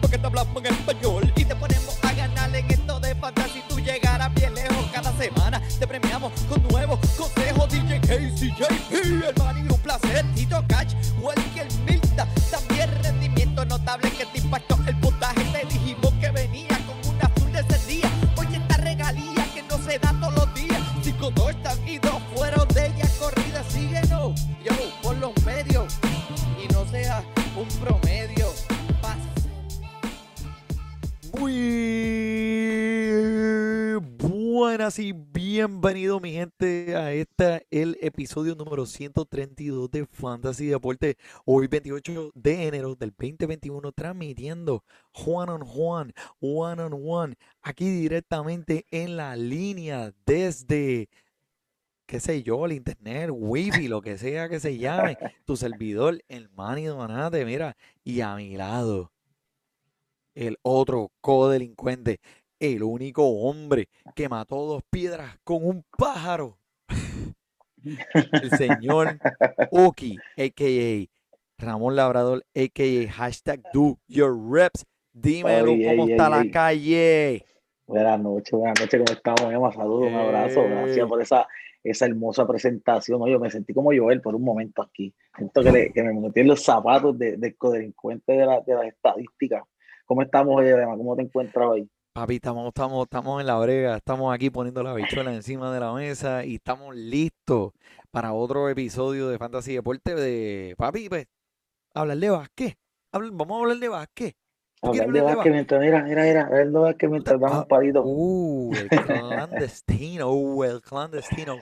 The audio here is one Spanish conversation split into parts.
porque te hablamos en español y te ponemos a ganar en esto de fantasy. Tú llegarás bien lejos cada semana. Te premiamos con nuevos consejos. DJ Casey, JP, el man y un placer. Tito Cash, Welker Milta. También rendimiento notable que y bienvenido mi gente a este el episodio número 132 de Fantasy Deporte. Hoy 28 de enero del 2021 transmitiendo Juan on Juan, One on One, aquí directamente en la línea desde qué sé yo, el internet, wifi, lo que sea que se llame, tu servidor, el Manny Donate, mira, y a mi lado el otro codelincuente, el único hombre que mató dos piedras con un pájaro. El señor Oki, a.k.a. Ramón Labrador, a.k.a. hashtag do your reps. Dímelo cómo está la calle. Buenas noches, buenas noches, ¿cómo estamos? Emma? Saludos, un abrazo, Eh. gracias por esa, esa hermosa presentación. Oye, me sentí como Joel por un momento aquí. Siento que, le- que me metí en los zapatos de- del codelincuente de, la, de las estadísticas. ¿Cómo estamos, oye, Emma? ¿Cómo te encuentras hoy? Papi, estamos, estamos, estamos en la brega, estamos aquí poniendo la bichuela encima de la mesa y estamos listos para otro episodio de Fantasy Deporte de papi, pues, hablar de. Habla- vamos a hablar de básquet. ¿Tú quieres Hablar de básquet mientras, mira, mira, mira, hablar de básquet mientras damos Ah, un palito. Uh, el clandestino, uh, el clandestino.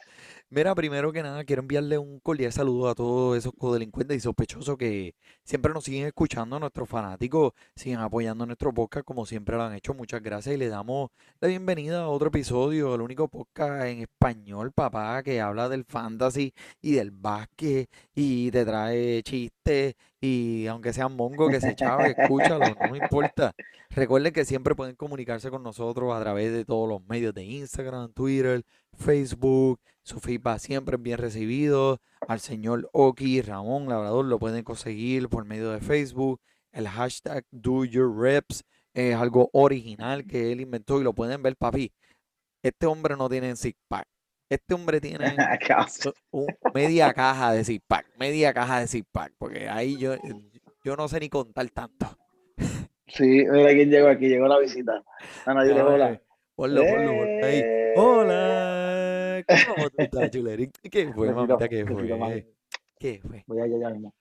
Mira, primero que nada, quiero enviarle un cordial saludo a todos esos codelincuentes y sospechosos que siempre nos siguen escuchando, nuestros fanáticos siguen apoyando nuestro podcast como siempre lo han hecho. Muchas gracias y le damos la bienvenida a otro episodio, el único podcast en español, papá, que habla del fantasy y del básquet y te trae chistes y aunque sean mongo que se echaba, escúchalo, no importa. Recuerden que siempre pueden comunicarse con nosotros a través de todos los medios de Instagram, Twitter, Facebook. Su feedback siempre es bien recibido. Al señor Oki Ramón Labrador lo pueden conseguir por medio de Facebook. El hashtag Do Your Reps es algo original que él inventó y lo pueden ver, papi. Este hombre no tiene six pack. Este hombre tiene Casi. un- media caja de six pack, media caja de six pack, porque ahí yo, yo no sé ni contar tanto. Sí, mira quién llegó aquí, llegó la visita. Ay, hola. Ponlo, ponlo, ponlo ahí. ¡Eh! Hola, ¿cómo tú estás, chulerín? ¿Qué fue, mamita? ¿Qué fue? ¿Qué fue? Voy allá ya mismo.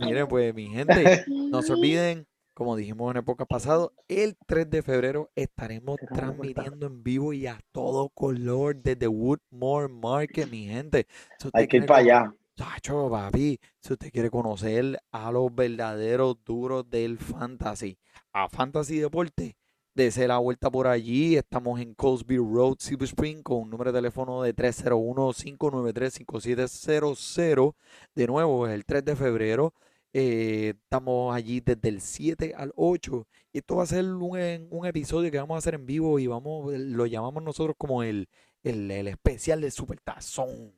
Miren, pues, mi gente, no se olviden, como dijimos en época pasado, el 3 de febrero estaremos transmitiendo en vivo y a todo color desde Woodmore Market, mi gente. Si Hay que ir para allá. Chacho, papi, si usted quiere conocer a los verdaderos duros del fantasy, a Fantasy Deporte, dese la vuelta por allí. Estamos en Cosby Road, Silver Spring, con un número de teléfono de 301-593-5700. De nuevo, es el 3 de febrero. Eh, estamos allí desde el 7 al 8. Y esto va a ser un, un episodio que vamos a hacer en vivo y vamos, lo llamamos nosotros como el, el, el especial del Super Tazón.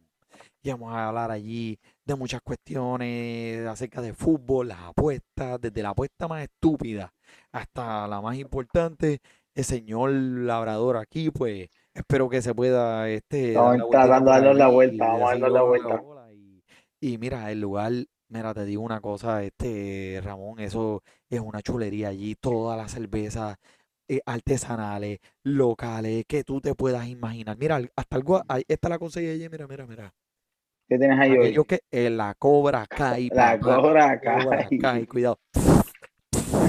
Y vamos a hablar allí de muchas cuestiones acerca de fútbol, las apuestas, desde la apuesta más estúpida hasta la más importante. El señor Labrador aquí, pues espero que se pueda este, Estamos tratando de darnos la vuelta, vamos a darnos la vuelta. Y, y mira, el lugar, mira, te digo una cosa, este Ramón, eso es una chulería allí, todas las cervezas eh, artesanales, locales, que tú te puedas imaginar. Mira, hasta algo, está la conseguí allí, mira, mira, mira. ¿Qué tienes ahí hoy? Aquellos que eh, la cobra Kai, La papá, cobra Cobra Kai. Kai, cuidado.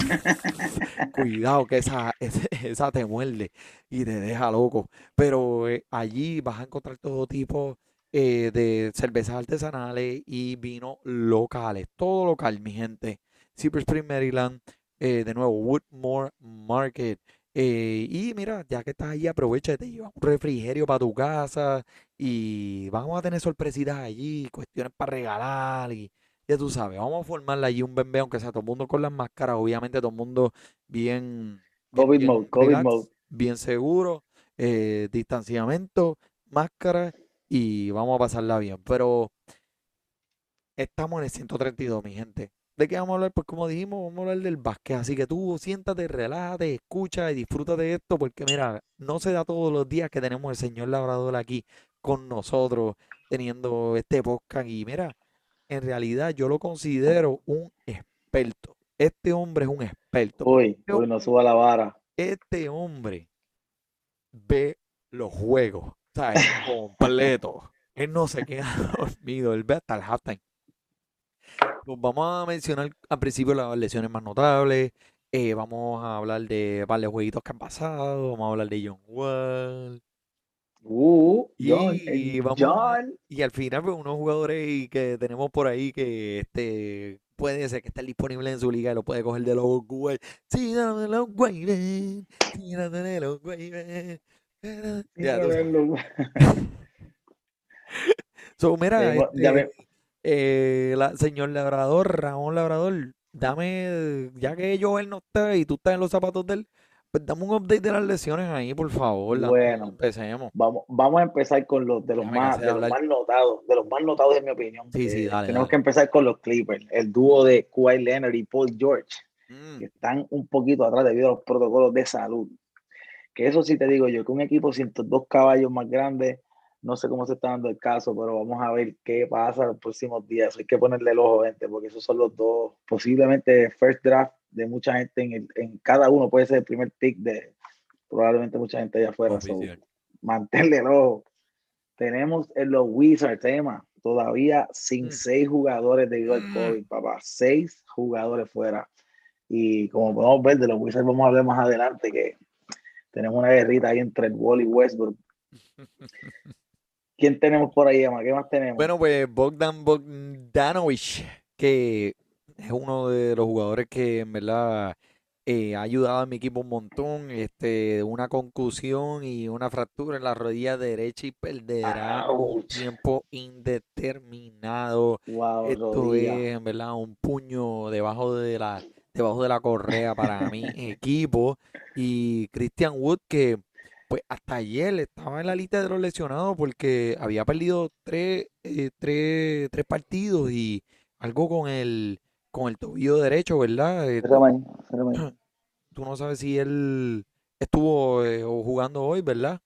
Cuidado que esa, esa te muerde y te deja loco. Pero eh, allí vas a encontrar todo tipo eh, de cervezas artesanales y vinos locales. Todo local, mi gente. Silver Spring, Maryland. eh, de nuevo, Woodmore Market. Y mira, ya que estás ahí, aprovecha y te llevas un refrigerio para tu casa y vamos a tener sorpresitas allí, cuestiones para regalar y ya tú sabes, vamos a formarle allí un bebé, aunque sea todo el mundo con las máscaras, obviamente todo el mundo bien, COVID bien mode, COVID relax, mode. bien seguro, eh, distanciamiento, máscara y vamos a pasarla bien. Pero estamos en el 132, mi gente. ¿De qué vamos a hablar? Pues como dijimos, vamos a hablar del básquet. Así que tú siéntate, relájate, escucha y disfruta de esto, porque mira, no se da todos los días que tenemos el señor Labrador aquí con nosotros, teniendo este podcast. Y mira, en realidad yo lo considero un experto. Este hombre es un experto. Uy, Yo- uy, no suba la vara. Este hombre ve los juegos, ¿sabes? Completo. Él no se queda dormido, él ve hasta el halftime. Pues vamos a mencionar al principio las lesiones más notables. eh, vamos a hablar de varios jueguitos que han pasado. Vamos a hablar de John Wall. Uh, John, Y vamos John. Y al final, pues, unos jugadores que tenemos por ahí que este puede ser que estén disponibles en su liga y lo puede coger de los. Sí, dame los waivers. Sí, dame los pero- Ya. So, mira, Eh, este, eh, la, señor Labrador, Ramón Labrador, dame, ya que Joel no está y tú estás en los zapatos de él, pues dame un update de las lesiones ahí, por favor. Bueno. empecemos. Vamos, vamos a empezar con los de los más, de de los más notados, de los más notados en mi opinión. Sí, sí, Eh, dale, tenemos dale. que empezar con los Clippers, el dúo de Kawhi Leonard y Paul George, Mm, que están un poquito atrás debido a los protocolos de salud. Que eso sí te digo yo, que un equipo 102 caballos más grande, no sé cómo se está dando el caso, pero vamos a ver qué pasa los próximos días. Hay que ponerle el ojo, gente, porque esos son los dos, posiblemente first draft de mucha gente en, el- en cada uno, puede ser el primer pick de probablemente mucha gente allá afuera. so, manténle el ojo. Tenemos en los Wizards, tema, todavía sin Mm. seis jugadores debido al Mm. COVID, papá. Seis jugadores fuera. Y como podemos ver, de los Wizards vamos a hablar más adelante que tenemos una guerrita ahí entre el Wall y Westbrook. ¿Quién tenemos por ahí, Emma? ¿Qué más tenemos? Bueno, pues Bogdan Bogdanovic, que es uno de los jugadores que en verdad eh, ha ayudado a mi equipo un montón. Este, una concusión y una fractura en la rodilla derecha y perderá un Ouch. tiempo indeterminado. wow, Esto rodilla. es en verdad un puño debajo de la, debajo de la correa para mi equipo. Y Christian Wood, que pues hasta ayer estaba en la lista de los lesionados porque había perdido tres, eh, tres, tres partidos y algo con el, con el tobillo derecho, ¿verdad? Eh, tú no sabes si él estuvo eh, jugando hoy, ¿verdad?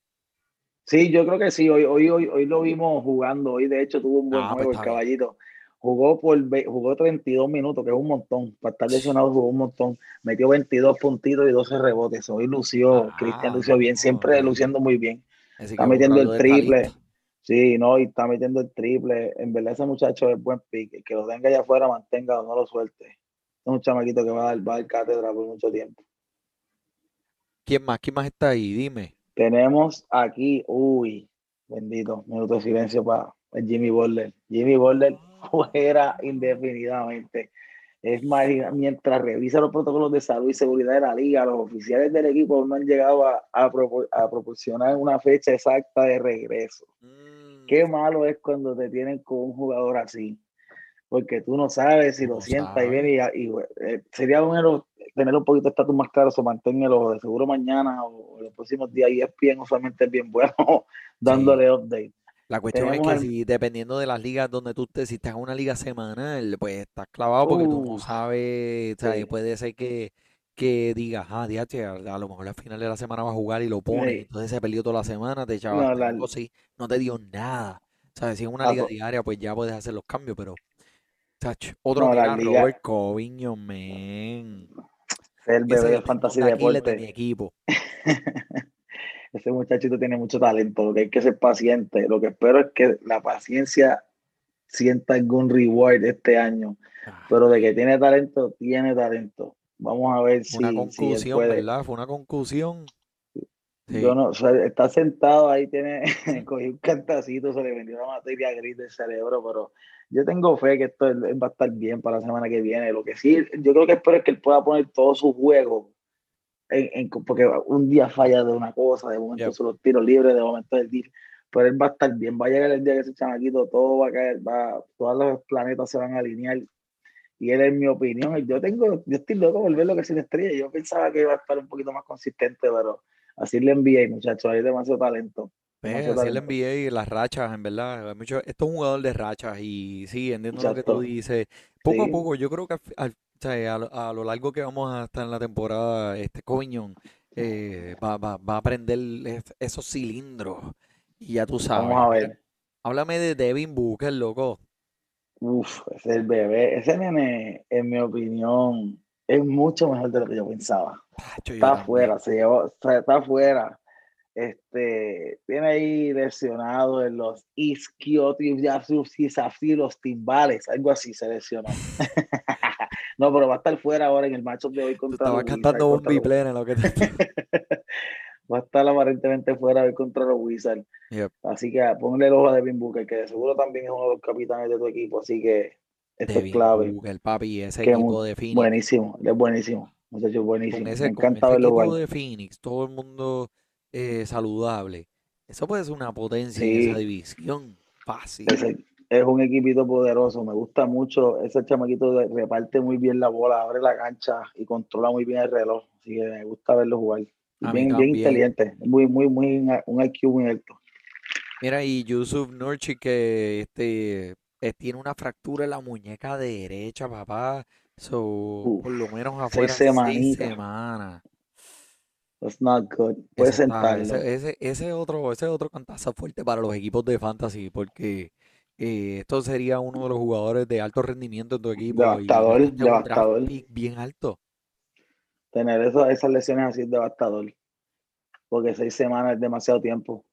Sí, yo creo que sí. Hoy, hoy, hoy, hoy lo vimos jugando. Hoy, de hecho, tuvo un buen Ah, pues juego el caballito. Jugó por jugó 32 minutos, que es un montón. Para estar lesionado jugó un montón. Metió 22 puntitos y 12 rebotes. Hoy lució, Cristian Ah, lució bien, siempre luciendo muy bien. Está metiendo el triple. Sí, no, y está metiendo el triple. En verdad, ese muchacho es buen pick. El que lo tenga allá afuera, mantenga o no lo suelte. Es un chamaquito que va a dar, va a dar cátedra por mucho tiempo. ¿Quién más? ¿Quién más está ahí? Dime. Tenemos aquí, uy, bendito, minuto de silencio para Jimmy Butler. Jimmy Butler fuera indefinidamente. Es más, mientras revisa los protocolos de salud y seguridad de la liga, los oficiales del equipo no han llegado a, a propor- a proporcionar una fecha exacta de regreso. Mm, Qué malo es cuando te tienen con un jugador así, porque tú no sabes si lo no sientas y sabes. viene y, y, eh, sería bueno tener un poquito de estatus más claro, o manténlo de seguro mañana o en los próximos días y es bien, usualmente es bien bueno dándole update. La cuestión es Tenemos que el- si dependiendo de las ligas donde tú estés, si estás en una liga semanal, pues estás clavado porque tú no sabes, o sea, sí. puede ser que, que digas, ah, DH, a, lo mejor al final de la semana va a jugar y lo pone, Sí. entonces se perdió toda la semana, te No, echabaste la- algo así, no te dio nada. O sea, si es una Ah, liga pues- diaria, pues ya puedes hacer los cambios, pero otro No, la mira, liga- Robert Coviño, man. es el bebé el de tendón fantasy de Aquiles de mi deporte. equipo. Ese muchachito tiene mucho talento, lo que hay que ser paciente. Lo que espero es que la paciencia sienta algún reward este año. Ah, Pero de que tiene talento, tiene talento. Vamos a ver si, una si él puede. ¿verdad? Fue una concusión. Sí. Yo no, o sea, está sentado ahí, tiene, cogió un cantacito, se le vendió la materia gris del cerebro, pero yo tengo fe que esto va a estar bien para la semana que viene. Lo que sí, yo creo que espero es que él pueda poner todo su juego en- en- porque un día falla de una cosa, de momento Yep. son los tiros libres, de momento el deal, pero él va a estar bien, va a llegar el día que ese chamaquito, todo va a caer, va, todos los planetas se van a alinear, y él, en mi opinión, yo tengo, yo estoy loco por ver lo que es una estrella, yo pensaba que iba a estar un poquito más consistente, pero así le envié, muchachos, hay demasiado talento. Pues, así el talento. NBA y las rachas, en verdad. Mucho, esto es un jugador de rachas y sí, entiendo lo que tú dices. Poco a poco, yo creo que al a, lo- a lo largo que vamos a estar en la temporada, este Coviñón eh, va, va, va a prender es- esos cilindros y ya tú sabes. Vamos a ver. háblame de Devin Booker, loco. Uf, el bebé. Ese nene, en mi opinión, es mucho mejor de lo que yo pensaba. Está afuera, se llevó, está afuera. Este, tiene ahí lesionado en los isquiotibiales, los timbales, algo así se lesionó. no, pero va a estar fuera ahora en el matchup de hoy contra Wizards. cantando un biplane en lo que te... va a estar aparentemente fuera hoy contra los Wizards. Yep. Así que ponle el ojo a Devin Booker, que de seguro también es uno de los capitanes de tu equipo, así que esto es clave. Booker, papi, ese Que equipo de Phoenix. Buenísimo, es buenísimo, muchacho, buenísimo. ese, Me encanta ese verlo equipo de Phoenix, todo el mundo eh, saludable. Eso puede ser una potencia en esa división. Fácil. Ese es un equipito poderoso, me gusta mucho. Ese chamaquito reparte muy bien la bola, abre la cancha y controla muy bien el reloj. Así que me gusta verlo jugar. Y bien, bien inteligente, muy, muy, muy, un IQ muy alto. Mira, y Yusuf Nurkic que este, eh, tiene una fractura en la muñeca derecha, papá. So, Uf, por lo menos seis afuera seis semanitas. semanas. That's not good. Puedes Ese, sentarlo. ese, ese, ese otro, ese otro cantazo fuerte para los equipos de fantasy, porque eh, esto sería uno de los jugadores de alto rendimiento en tu equipo y Devastador, draft devastador. bien alto. Tener eso- esas lesiones así es devastador. Porque seis semanas es demasiado tiempo.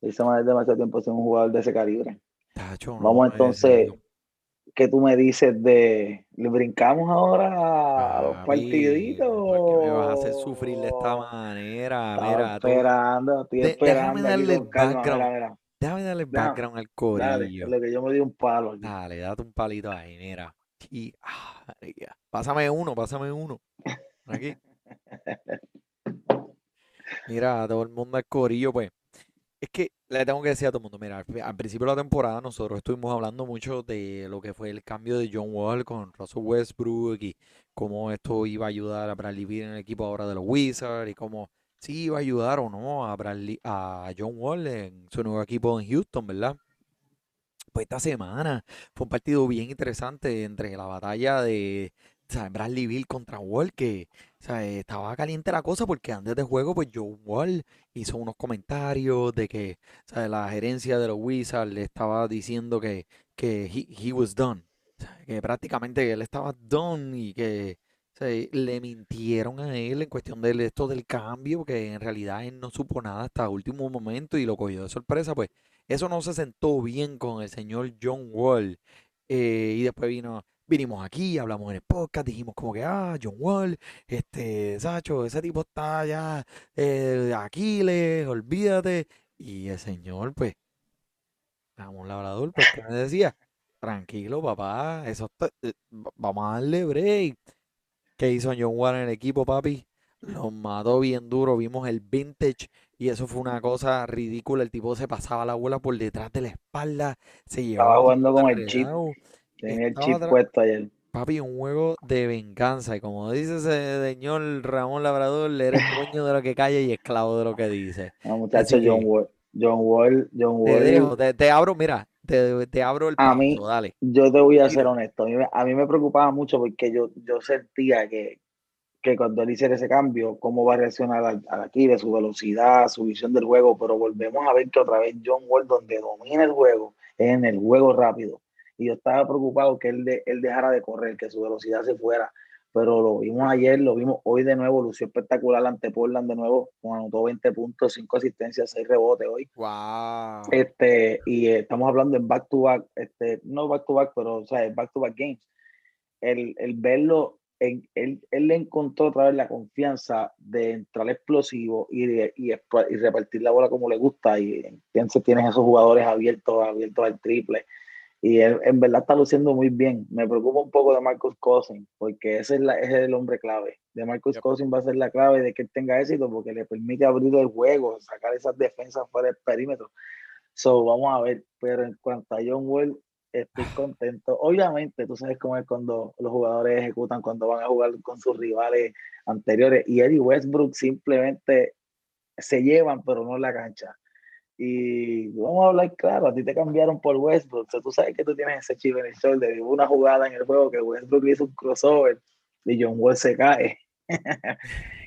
Seis semanas es demasiado tiempo ser un jugador de ese calibre. Tacho, Vamos en entonces. ¿qué tú me dices de... ¿Le brincamos ahora a los Papi, partiditos? ¿por qué me vas a hacer sufrir de esta manera? Estaba Mira, tú- esperando, estoy de- esperando déjame darle el calma, background. mira, mira. déjame darle el background al Dale, corillo. lo que yo me di un palo aquí. Dale, date un palito ahí, mira. Y, ah. Pásame uno, pásame uno. Aquí. Mira, todo el mundo al corillo, pues. Es que le tengo que decir a todo el mundo, mira, al pri- al principio de la temporada nosotros estuvimos hablando mucho de lo que fue el cambio de John Wall con Russell Westbrook y cómo esto iba a ayudar a Bradley Beal en el equipo ahora de los Wizards y cómo sí iba a ayudar o no a Bradley, a John Wall en su nuevo equipo en Houston, ¿verdad? Pues esta semana fue un partido bien interesante entre la batalla de sea, Bradley Beal contra Wall, que o sea, estaba caliente la cosa porque antes de juego, pues John Wall hizo unos comentarios de que o sea, la gerencia de los Wizards le estaba diciendo que, que he, he was done. Que prácticamente él estaba done y que sea, le mintieron a él en cuestión de esto del cambio, que en realidad él no supo nada hasta último momento y lo cogió de sorpresa, pues eso no se sentó bien con el señor John Wall. Eh, y después vino, vinimos aquí, hablamos en el podcast, dijimos como que, ah, John Wall, este, Sacho, ese tipo está ya eh, Aquiles, olvídate. Y el señor, pues, dame un labrador, pues, ¿qué me decía? Tranquilo, papá, eso está- eh, va- vamos a darle break. ¿Qué hizo John Wall en el equipo, papi? Los mató bien duro, vimos el vintage y eso fue una cosa ridícula. El tipo se pasaba la bola por detrás de la espalda, se llevaba Estaba jugando con el chip. Tenía el chip puesto ayer. Papi, un juego de venganza. Y como dice ese señor Ramón Labrador, eres dueño de lo que calla y esclavo de lo que dice. No, muchacho, John Wall. John Wall, John Te Wall. dejo, te, te abro, mira, te, te abro el A mí- paso, dale. Yo te voy a ser honesto. A mí, me- a mí me preocupaba mucho porque yo, yo sentía que, que cuando él hiciera ese cambio, cómo va a reaccionar al, al Aquiles, su velocidad, su visión del juego. Pero volvemos a ver que otra vez John Wall, donde domina el juego, es en el juego rápido. Y yo estaba preocupado que él, de- él dejara de correr, que su velocidad se fuera. Pero lo vimos ayer, lo vimos hoy de nuevo, lució espectacular ante Portland de nuevo, con anotó 20 puntos, 5 asistencias, 6 rebotes hoy. Wow. Este, y eh, estamos hablando en back to back, este, no back to back, pero o sea, back to back games. El, el verlo, en, él, él le encontró otra vez la confianza de entrar explosivo y, de- y, y repartir la bola como le gusta. Y entonces tienes esos jugadores abiertos, abiertos al triple. Y él en verdad está luciendo muy bien. Me preocupa un poco de Marcus Cousins, porque ese es, la, ese es el hombre clave. De Marcus Yep. Cousins va a ser la clave de que él tenga éxito, porque le permite abrir el juego, sacar esas defensas fuera del perímetro. So, vamos a ver. Pero en cuanto a John Wall, estoy contento. Obviamente, tú sabes cómo es cuando los jugadores ejecutan, cuando van a jugar con sus rivales anteriores. Y Eddie Westbrook simplemente se llevan, pero no en la cancha. Y vamos a hablar claro, a ti te cambiaron por Westbrook. O sea, tú sabes que tú tienes ese chip en el shoulder. Hubo una jugada en el juego que Westbrook hizo un crossover y John Wall se cae.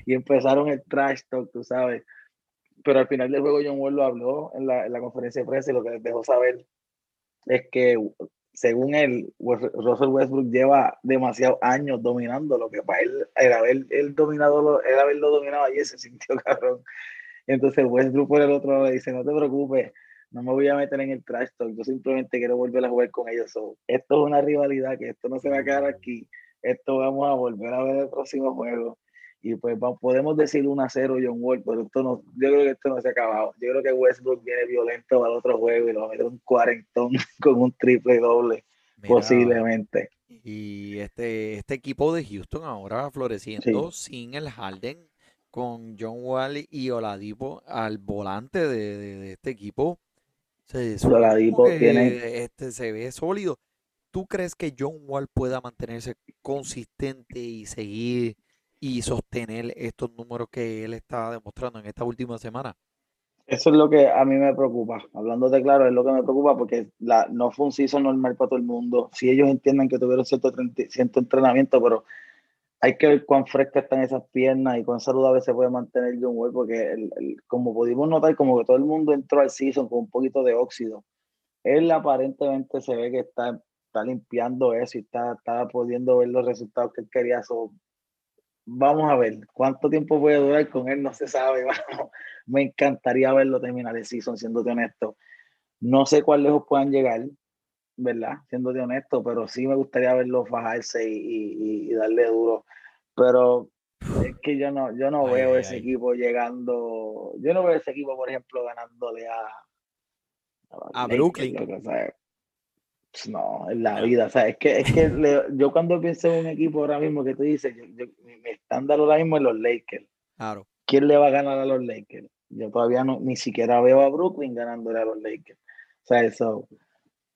y empezaron el trash talk, tú sabes. Pero al final del juego John Wall lo habló en la, en la conferencia de prensa y lo que les dejó saber es que según él, Russell Westbrook lleva demasiados años dominando lo que para él, el haber él dominado, el haberlo dominado ayer se sintió cabrón. Entonces Westbrook por el otro lado le dice, no te preocupes, no me voy a meter en el trash talk, yo simplemente quiero volver a jugar con ellos. So, esto es una rivalidad que esto no se va a quedar aquí, esto vamos a volver a ver el próximo juego. Y pues podemos decir 1 a 0 John Wall, pero esto no, yo creo que esto no se ha acabado. Yo creo que Westbrook viene violento el otro juego y lo va a meter un cuarentón con un triple doble, Mira, posiblemente. Y este, este equipo de Houston ahora floreciendo sin el Harden, con John Wall y Oladipo al volante de, de- de este equipo. Se, Oladipo tiene- este, se ve sólido. ¿Tú crees que John Wall pueda mantenerse consistente y seguir y sostener estos números que él está demostrando en esta última semana? Eso es lo que a mí me preocupa. Hablándote claro, es lo que me preocupa porque la, no fue un season normal para todo el mundo. Si ellos entienden que tuvieron cierto, cierto entrenamiento, pero hay que ver cuán frescas están esas piernas y cuán saludable se puede mantener John Wall, porque el- el- como pudimos notar, como que todo el mundo entró al season con un poquito de óxido. Él aparentemente se ve que está, está limpiando eso y está, está pudiendo ver los resultados que él quería. So, vamos a ver cuánto tiempo puede durar con él, no se sabe. Me encantaría verlo terminar el season, siéndote honesto. No sé cuán lejos puedan llegar, ¿verdad? Siéndote honesto, pero sí me gustaría verlo fajarse y, y- y darle duro. Pero es que yo no, yo no Ay, veo ay, ese ay. equipo llegando. Yo no veo ese equipo, por ejemplo, ganándole a, A Lakers, Brooklyn. loco, ¿sabes? Pues No, en la vida, o sea, es que, es que le- yo cuando pienso en un equipo ahora mismo que tú dices, yo, yo- mi estándar ahora mismo es los Lakers. Claro. ¿Quién le va a ganar a los Lakers? Yo todavía no, ni siquiera veo a Brooklyn ganándole a los Lakers. O sea, eso.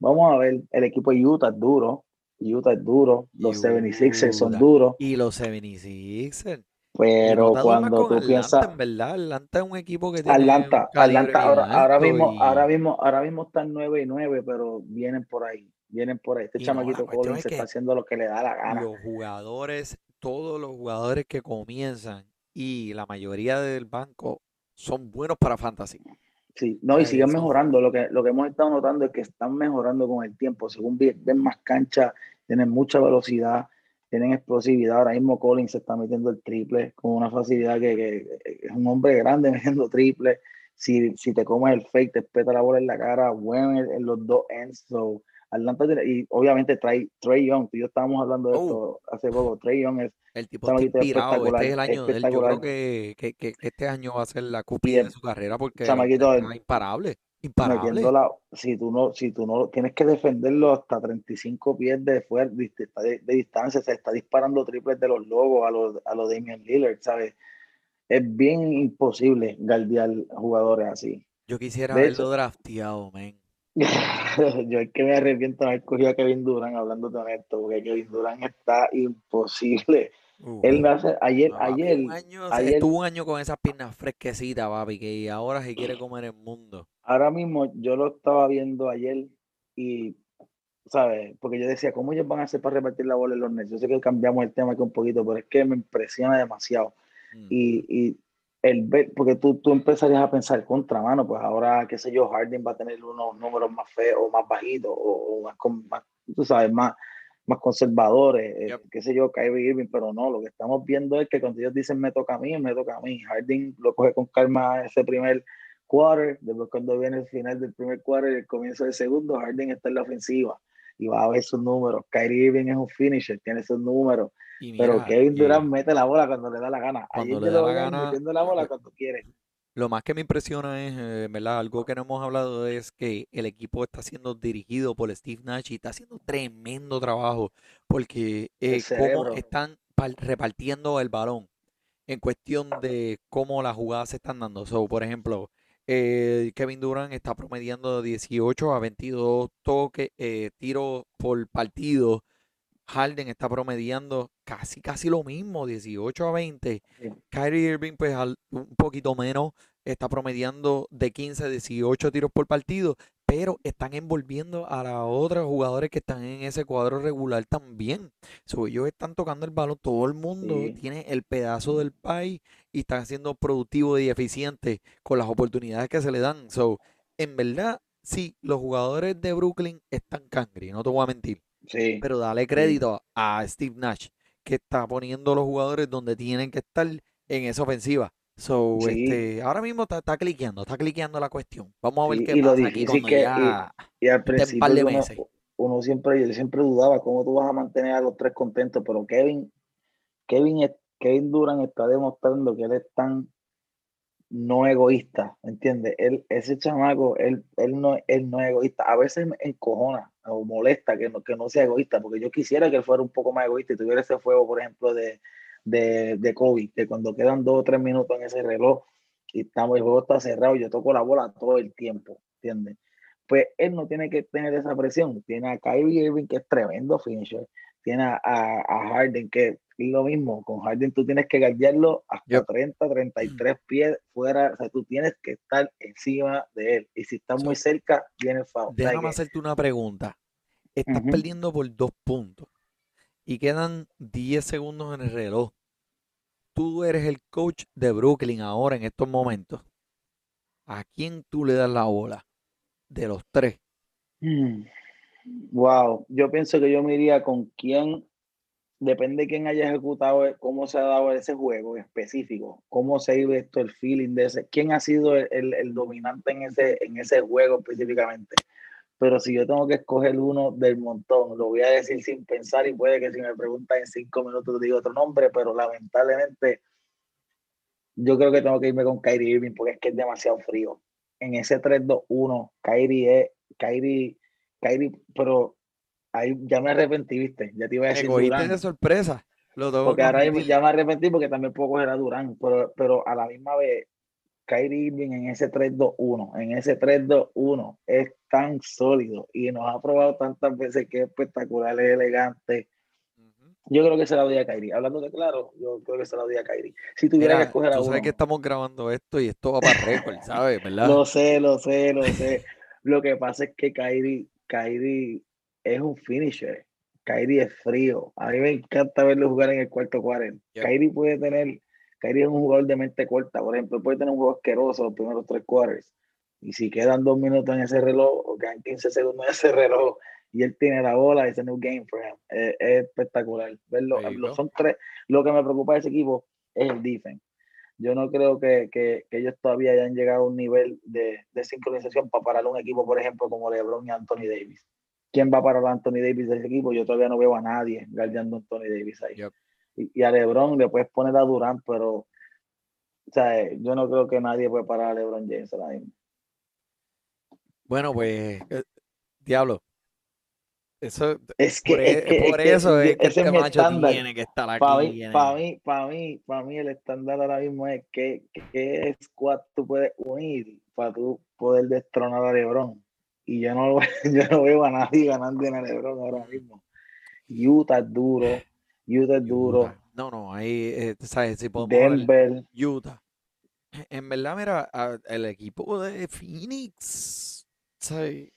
Vamos a ver, el equipo de Utah es duro. Utah es duro. Los 76ers son duros. Y los 76ers. Y Pero no cuando tú Atlanta, piensas. en verdad. Atlanta es un equipo que tiene Atlanta, Atlanta ahora, mismo, y- ahora mismo, ahora mismo están 9 y 9, pero vienen por ahí. Vienen por ahí. Este Y no, chamaquito cuestión Collins es que está haciendo lo que le da la gana. los jugadores, todos los jugadores que comienzan y la mayoría del banco son buenos para fantasy. Sí, no, y siguen mejorando. Lo que, lo que hemos estado notando es que están mejorando con el tiempo. Según ven más cancha, tienen mucha velocidad, tienen explosividad. Ahora mismo Collins se está metiendo el triple con una facilidad que, es un hombre grande metiendo triple. Si, si te comes el fake, te peta la bola en la cara, bueno en, en los dos ends. So, Atlanta y obviamente trae Trey Young, tú y yo estábamos hablando de Oh. esto hace poco. Trey Young es El tipo está inspirado. Este es el año de él. Yo creo que, que- que este año va a ser la el de su carrera porque chamaquito está imparable. Imparable. la, si tú no, si tú no tienes que defenderlo hasta 35 pies de, fuer- de, de- de distancia, se está disparando triples de los logos a los a los Damian Lillard, ¿sabes? Es bien imposible guardiar jugadores así. Yo quisiera De verlo hecho- drafteado, men. Yo es que me arrepiento de haber cogido a Kevin Durant hablando de honesto, porque Kevin Durant está imposible. Uh, Él me hace, ayer, papi, ayer, un año, ayer- estuvo un año con esas piernas fresquecitas, papi, que ahora se quiere comer el mundo. ahora mismo yo lo estaba viendo ayer y, ¿sabes? Porque yo decía, ¿cómo ellos van a hacer para repartir la bola en los Nets? Yo sé que cambiamos el tema aquí un poquito, pero es que me impresiona demasiado. Mm. Y, y el ver, porque tú, tú empezarías a pensar contra mano, pues ahora, qué sé yo, Harden va a tener unos números más feos, más bajitos, o, o más, más, tú sabes, más, más conservadores, eh, Yep. qué sé yo, Kyrie Irving, pero no, lo que estamos viendo es que cuando ellos dicen me toca a mí, me toca a mí. Harden lo coge con calma ese primer quarter, después cuando viene el final del primer quarter y el comienzo del segundo, Harden está en la ofensiva y va a ver sus números. Kyrie Irving es un finisher, tiene sus números, Y pero Kevin eh, Durant mete la bola cuando le da la gana. cuando Ayer le da la gana, metiendo la bola cuando quiere. Lo más que me impresiona es, eh, ¿verdad? Algo que no hemos hablado es que el equipo está siendo dirigido por Steve Nash y está haciendo tremendo trabajo porque eh, cómo están par- repartiendo el balón en cuestión de cómo las jugadas se están dando. So, por ejemplo, eh, Kevin Durant está promediando 18 a 22 toques, tiros por partido. Harden está promediando casi, casi lo mismo, 18 a 20. Sí. Kyrie Irving, pues al- un poquito menos, está promediando de 15 a 18 tiros por partido, pero están envolviendo a los otros jugadores que están en ese cuadro regular también. So, ellos están tocando el balón, todo el mundo Sí. tiene el pedazo del país y están siendo productivos y eficientes con las oportunidades que se le dan. So, en verdad, sí, los jugadores de Brooklyn están cangri, no te voy a mentir. Sí, Pero dale crédito a Steve Nash, que está poniendo los jugadores donde tienen que estar en esa ofensiva. So, Sí. este, ahora mismo está, está cliqueando, está cliqueando la cuestión. Vamos a ver Sí, qué y lo pasa aquí cuando que- ya y al un principio par de uno, meses. uno siempre, yo siempre dudaba cómo tú vas a mantener a los tres contentos, pero Kevin, Kevin, Kevin Durant está demostrando que él es tan no egoísta, ¿entiendes? Él, ese chamaco, él, él, no, él no es egoísta. A veces me encojona o molesta que no, que no sea egoísta, porque yo quisiera que él fuera un poco más egoísta y tuviera ese fuego, por ejemplo, de, de, de Kobe, que cuando quedan dos o tres minutos en ese reloj y estamos, el juego está cerrado, yo toco la bola todo el tiempo, ¿entiendes? Pues él no tiene que tener esa presión. Tiene a Kyrie Irving, que es tremendo finisher. Tiene a, a- a Harden, que es lo mismo. Con Harden tú tienes que guardiarlo hasta Yep. 30, 33 pies fuera. O sea, tú tienes que estar encima de él. Y si estás So, muy cerca, viene el foul. O sea Déjame hacerte una pregunta. Estás perdiendo por dos puntos y quedan 10 segundos en el reloj. Tú eres el coach de Brooklyn ahora en estos momentos. ¿A quién tú le das la bola? De los tres. Mm. Wow, yo pienso que yo me iría con quién, depende de quién haya ejecutado, e- cómo se ha dado ese juego específico, cómo se ha visto el feeling de ese, quién ha sido el, el- dominante en ese, en ese juego específicamente. Pero si yo tengo que escoger uno del montón, lo voy a decir sin pensar y puede que si me preguntan en cinco minutos te digo otro nombre, pero lamentablemente yo creo que tengo que irme con Kyrie Irving porque es que es demasiado frío. En ese 3-2-1, Kyrie Kyrie, Kyrie, pero ahí ya me arrepentí, viste, ya te iba a decir Durán, de sorpresa. Lo porque que ahora ya me arrepentí porque también puedo coger a Durán, pero, pero a la misma vez, Kyrie Irving en ese 3-2-1, en ese 3-2-1 es tan sólido y nos ha probado tantas veces que es espectacular, es elegante. Yo creo que se la doy a Kyrie. Hablando de claro, yo creo que se la doy a Kyrie. Si tuviera que escoger a tú sabes uno, que estamos grabando esto y esto va para récord, ¿sabes? ¿Verdad? Lo sé, lo sé, lo sé. Lo que pasa es que Kyrie, Kyrie es un finisher. Kyrie es frío. A mí me encanta verlo jugar en el cuarto cuarto. Yep. Kyrie puede tener, Kyrie es un jugador de mente corta. Por ejemplo, puede tener un juego asqueroso los primeros tres quarters. Y si quedan dos minutos en ese reloj, o quedan 15 segundos en ese reloj, y él tiene la bola, es new game for him. Es, es espectacular. Verlo, lo- son tres. Lo que me preocupa de ese equipo es el defense. Yo no creo que, que- que ellos todavía hayan llegado a un nivel de, de sincronización para parar un equipo, por ejemplo, como LeBron y Anthony Davis. ¿Quién va a parar a Anthony Davis de ese equipo? Yo todavía no veo a nadie guardiando a Anthony Davis ahí. Yep. Y, y a LeBron le puedes poner a Durant, pero o sea, yo no creo que nadie puede parar a LeBron James ahora mismo. Bueno, pues, eh, diablo. Eso, Es que, por, es e- es por que eso es que ese es este mi macho estándar. tiene que estar Para aquí. mí, para mí, para mí, para mí, el estándar ahora mismo es que, qué squad tú puedes unir para tú poder destronar a LeBron. Y yo no, yo no veo a nadie ganando en a LeBron ahora mismo. Utah es duro, Utah es duro, Utah. No, no, ahí, eh, ¿sabes? Si podemos Denver, Utah. En verdad, mira, el equipo de Phoenix, ¿sabes?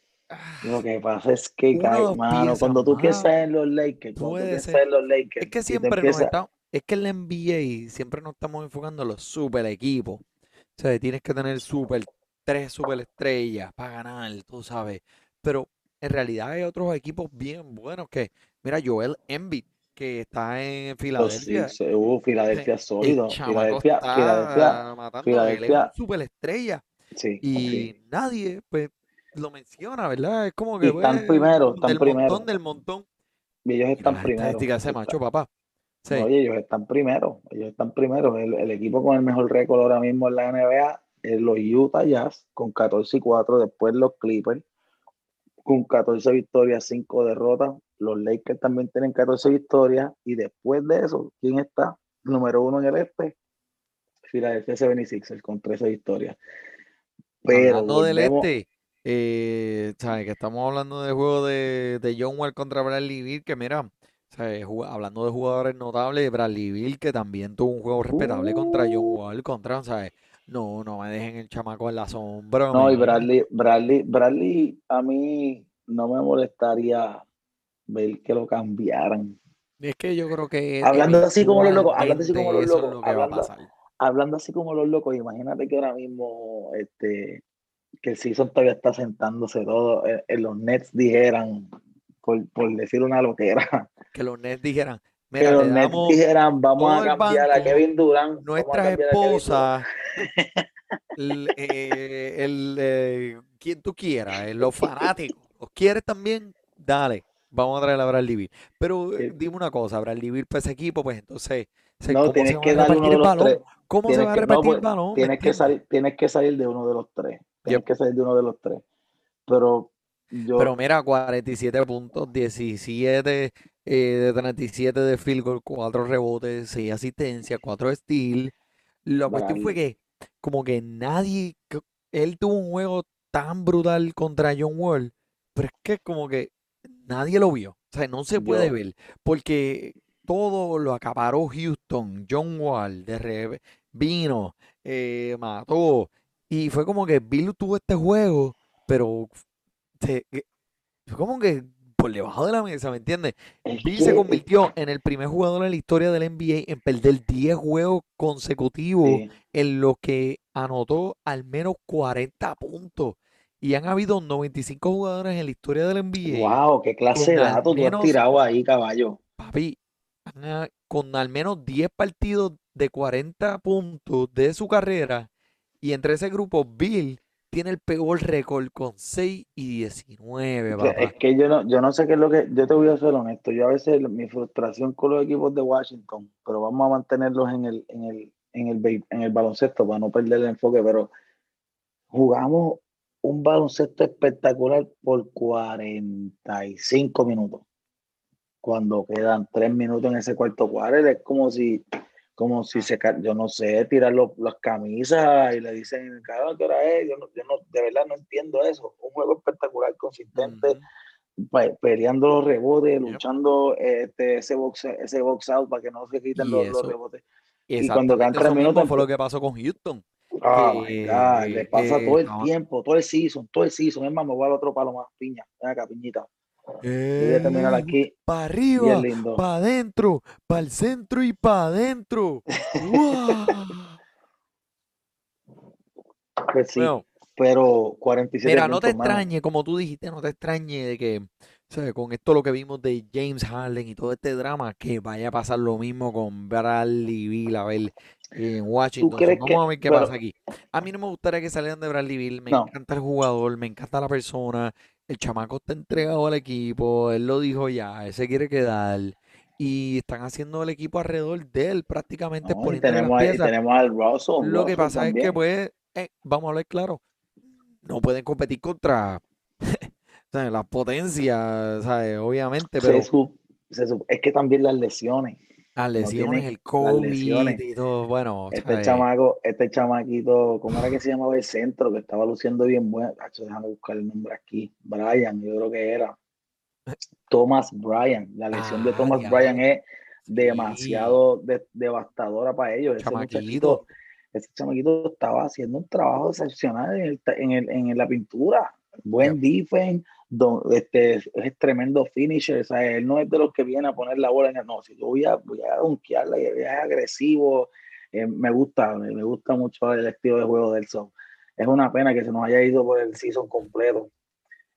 Lo que pasa es que, cae, mano, cuando tú piensas en los Lakers, puede ser. en los Lakers, Es que siempre nos estamos, es que en la NBA siempre nos estamos enfocando en los super equipos. O sea, tienes que tener super, tres super estrellas para ganar, tú sabes. Pero en realidad hay otros equipos bien buenos que, mira, Joel Embiid, que está en Pues sí, Filadelfia. sí, uh, Filadelfia El sólido, Filadelfia, Filadelfia, matando, él es Filadelfia, una superestrella. sí, Y sí. nadie, pues, lo menciona, ¿verdad? Es como que, Y están pues, primero, están del primero. montón, del montón. Y ellos están las primero. ese macho, papá. Sí. Oye, ellos están primero, ellos están primero. El, el equipo con el mejor récord ahora mismo en la NBA eh, los Utah Jazz con 14 y 4, después los Clippers con 14 victorias, 5 derrotas, los Lakers también tienen 14 victorias y después de eso, ¿quién está? Número uno en el este, Philadelphia 76ers con 13 victorias. Pero Hablando del este, eh, ¿sabes? Que estamos hablando del juego de, de John Wall contra Bradley Beal, que mira, ¿sabes? Jug- hablando de jugadores notables, Bradley Beal, que también tuvo un juego respetable contra John Uh. Wall, contra, ¿sabes? No, no me dejen el chamaco en la sombra. No, y. Bradley, Bradley, Bradley, a mí no me molestaría ver que lo cambiaran. Es que yo creo que Hablando así como los locos, hablando así como los locos, lo. Hablando así como los locos, imagínate que ahora mismo este, que el season todavía está sentándose todo, en, en los Nets dijeran, por, por decir una loquera, Que los Nets dijeran, que mira, los te Nets dijeran, vamos a cambiar a Kevin Durant, nuestras cambiar a Kevin Durant". esposas, el, eh, el, eh, quien tú quieras, eh, los fanáticos, los quieres también, dale, vamos a traer a Bradley Beal. Pero eh, Sí. dime una cosa, Bradley Beal para ese equipo, pues entonces, No, ¿cómo se tienes que repartir uno el de los balón? tres. ¿Cómo se va a que, repartir el pues, balón? ¿Me tienes que salir, tienes que salir de uno de los tres. Tienes Yep. que salir de uno de los tres. Pero yo, Pero mira, 47 puntos, 17 eh, de 37 de field goal, 4 rebotes, 6 asistencias, 4 steals. La cuestión fue que como que nadie, él tuvo un juego tan brutal contra John Wall, pero es que como que nadie lo vio. O sea, no se puede Yo- ver, porque todo lo acaparó Houston, John Wall, de re- vino, eh, mató, y fue como que Bill tuvo este juego, pero se- que- fue como que por debajo de la mesa, ¿me entiendes? es Bill se convirtió en el primer jugador en la historia del NBA en perder 10 juegos consecutivos sí. en los que anotó al menos 40 puntos. Y han habido 95 jugadores en la historia del NBA, Wow, qué clase de datos tú has tirado ahí, caballo. papi, han a- con al menos 10 partidos de 40 puntos de su carrera. Y entre ese grupo, Bill tiene el peor récord con 6 y 19, O sea, papá. Es que yo no, yo no sé qué es lo que, yo te voy a ser honesto, yo a veces mi frustración con los equipos de Washington, pero vamos a mantenerlos en el, en el, en el, en el baloncesto para no perder el enfoque, pero jugamos un baloncesto espectacular por 45 minutos. Cuando quedan 3 minutos en ese cuarto cuarto, es como si, como si se, yo no sé, tirar los- las camisas y le dicen, cabrón, ¿qué hora es? Yo, no, yo no, de verdad no entiendo eso. Un juego espectacular, consistente, Ujú. pe- peleando los rebotes, Yep. luchando este, ese, box, ese box out para que no se quiten los, los rebotes. Y cuando quedan tres minutos, fue lo que pasó con Houston. Oh my que, God, le pasa eh, todo el estaban- tiempo, todo el season, todo el season. Es más, me voy al otro palo más, piña. Ven acá, piñita. Aquí para arriba, para adentro, para el centro y para adentro. Pues sí, Bueno, pero 47 Mira, no te mano. extrañe, como tú dijiste, no te extrañe de que, ¿sabes? Con esto lo que vimos de James Harden y todo este drama, que vaya a pasar lo mismo con Bradley a ver, en Washington. Vamos que- a ver qué pero- pasa aquí. A mí no me gustaría que salieran de Bradley Beal, me No. encanta el jugador, me encanta la persona, el chamaco está entregado al equipo, él lo dijo ya, él se quiere quedar. Y están haciendo el equipo alrededor de él, prácticamente No, poniendo tenemos, piezas. tenemos al Russell. Lo que pasa es que, pues, eh, vamos a hablar claro, no pueden competir contra las potencias, ¿sabes? Obviamente, Se pero se es que también las lesiones. Las lesiones, el COVID lesiones. y todo, bueno, Este ¿sabes? chamaco, este chamaquito, ¿cómo era que se llamaba el centro? Que estaba luciendo bien bueno. Déjame buscar el nombre aquí. Brian, yo creo que era. Thomas Bryan. La lesión de Ah, Thomas diablo. Bryan es Sí. demasiado de- devastadora para ellos. Ese Chamaquito. ese chamaquito estaba haciendo un trabajo excepcional en, el en, el- en la pintura. Buen defense, do- este, es tremendo finisher. o sea, él no es de los que viene a poner la bola en el. No, si yo voy a, voy a donkearla y es agresivo. eh, me gusta, me, me gusta mucho el estilo de juego del son. Es una pena que se nos haya ido por el season completo.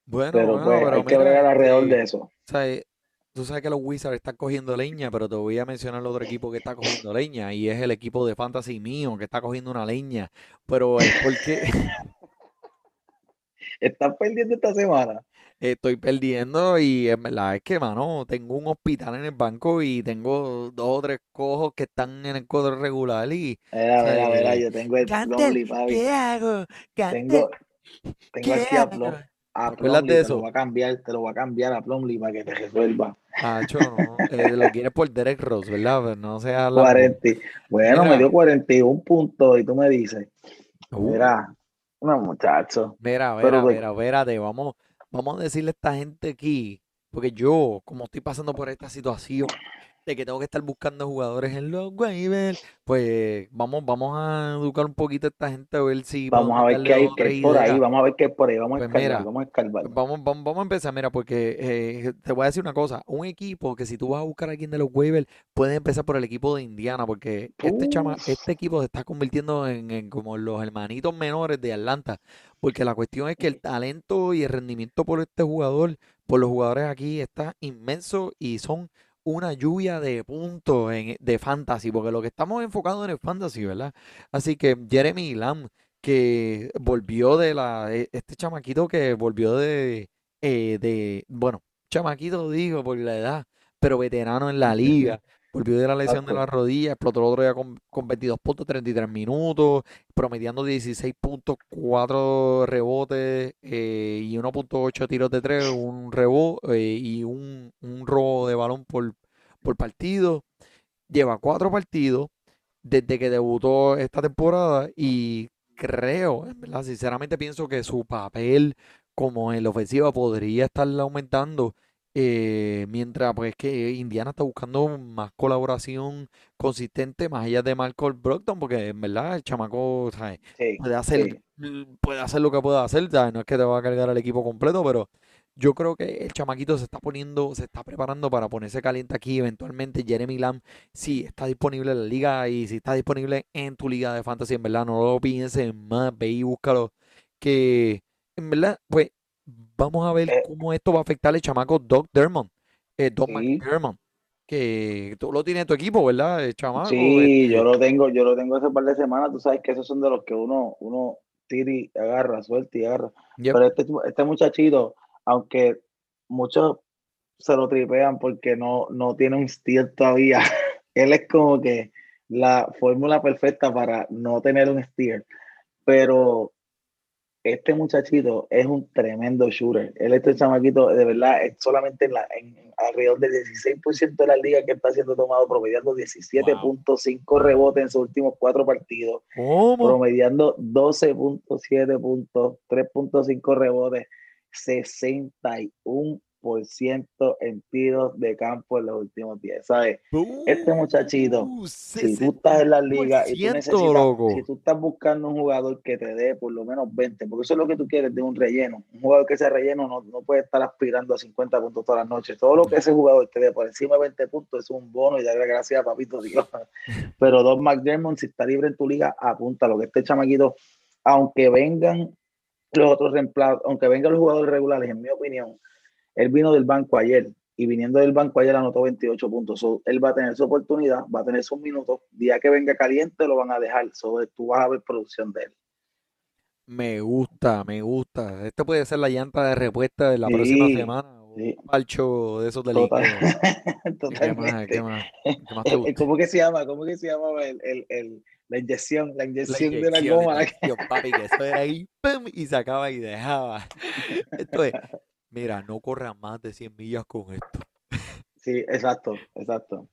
Bueno, pero bueno, pues pero hay que bregar alrededor este, de eso. ¿sabes? Tú sabes que los Wizards están cogiendo leña, pero te voy a mencionar el otro equipo que está cogiendo leña, y es el equipo de fantasy mío, que está cogiendo una leña, pero es porque Están perdiendo esta semana. Estoy perdiendo y en verdad es que, mano, tengo un hospital en el banco y tengo dos o tres cojos que están en el cuadro regular y... Mira, sea, mira, mira, eh, yo tengo el papi. ¿qué hago? Tengo, tengo ¿qué aquí a, hago? Plum, a ¿Te acuerdas Plumlee, de te lo eso? voy a cambiar, te lo voy a cambiar a para que te resuelva. Hacho, no, eh, lo quieres por Derek Ross, ¿verdad? Pero no lambón. 40. Bueno, me dio 41 puntos y tú me dices, uh, mira, no, muchacho, mira, pero mira, mira, espérate, vamos, vamos a decirle a esta gente aquí, porque yo, como estoy pasando por esta situación de que tengo que estar buscando jugadores en los waivers, pues vamos, vamos a educar un poquito a esta gente a ver si vamos a ver qué hay, hay por ahí, vamos a ver qué hay por ahí, vamos a Pues escarbar, mira, vamos a escarbar. Vamos, vamos, vamos a empezar, mira, porque eh, te voy a decir una cosa, un equipo que si tú vas a buscar a alguien de los waivers, puedes empezar por el equipo de Indiana, porque este chama, este equipo se está convirtiendo en, en como los hermanitos menores de Atlanta, porque la cuestión es que el talento y el rendimiento por este jugador, por los jugadores aquí, está inmenso y son una lluvia de puntos en- de fantasy, porque lo que estamos enfocados en el fantasy, ¿verdad? Así que Jeremy Lamb, que volvió de la, e- este chamaquito que volvió de, eh, de, bueno, chamaquito digo por la edad, pero veterano en la liga, volvió de la lesión de la rodilla, explotó el otro día con, con 22 puntos, 33 minutos, promediando 16 puntos, 4 rebotes eh, y 1.8 tiros de 3, un rebote y un, un robo de balón por, por partido. Lleva cuatro partidos desde que debutó esta temporada y creo, verdad, sinceramente pienso que su papel como en la ofensiva podría estar aumentando eh, mientras pues que Indiana está buscando más colaboración consistente más allá de Malcolm Brogdon porque en verdad el chamaco ¿sabes? Sí, puede hacer sí. puede hacer lo que pueda hacer ¿sabes? no es que te va a cargar el equipo completo pero yo creo que el chamaquito se está poniendo se está preparando para ponerse caliente aquí eventualmente Jeremy Lamb sí está disponible en la liga y si está disponible en tu liga de fantasy en verdad no lo pienses más ve y búscalo que en verdad pues vamos a ver Eh, cómo esto va a afectar al chamaco Doc Dermond eh, Doc sí, McDermott que tú lo tienes en tu equipo ¿verdad? El chamaco sí, yo este lo tengo, yo lo tengo hace par de semanas, tú sabes que esos son de los que uno, uno tira y agarra, suelta y agarra. yep, Pero este, este muchachito, aunque muchos se lo tripean porque no, no tiene un steal todavía, él es como que la fórmula perfecta para no tener un steal. Pero este muchachito es un tremendo shooter. Él, este chamaquito, de verdad, es solamente en, la, en alrededor del 16% de la liga que está siendo tomado, promediando wow 17.5 rebotes en sus últimos cuatro partidos, ¿cómo? promediando 12.7 puntos, 3.5 rebotes, 61% en tiros de campo en los últimos 10. ¿Sabes? Este muchachito, Uh, si tú estás en la liga y tú 61%, necesitas, si tú estás buscando un jugador que te dé por lo menos 20, porque eso es lo que tú quieres de un relleno. Un jugador que sea relleno no, no puede estar aspirando a 50 puntos todas las noches. Todo lo que ese jugador te dé por encima de 20 puntos es un bono y darle gracias a papito Dios. Pero Don McDermott, si está libre en tu liga, apunta lo que este chamaquito, aunque vengan los otros reemplazos, aunque vengan los jugadores regulares, en mi opinión, él vino del banco ayer y viniendo del banco ayer anotó 28 puntos. So, él va a tener su oportunidad, va a tener sus minutos. Día que venga caliente lo van a dejar. So, tú vas a ver producción de él. Me gusta, me gusta. Esto puede ser la llanta de respuesta de la próxima semana o sí, un parcho de esos de total, liqueo. ¿Y qué más? ¿Qué más? ¿Qué más te El- el- gusta? ¿Cómo que se llama? ¿Cómo que se llama el, el, el- la inyección? La La inyección de la goma. la inyección, papi, que eso era ahí, ¡pum! y sacaba y dejaba. Esto es, mira, no corran más de 100 millas con esto. Sí, exacto, exacto.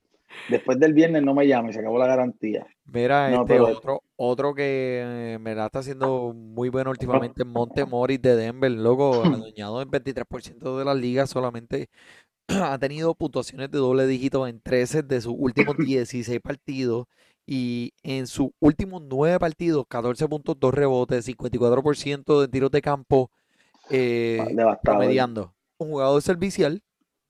Después del viernes no me llames, se acabó la garantía. Mira, No, este pero otro, otro que eh, me la está haciendo muy bueno últimamente es Monte Morris de Denver, loco, adueñado en 23% de la liga, solamente ha tenido puntuaciones de doble dígito en 13 de sus últimos 16 partidos y en sus últimos 9 partidos, 14 puntos, 2 rebotes, 54% de tiros de campo, eh, devastador. promediando. Un jugador servicial,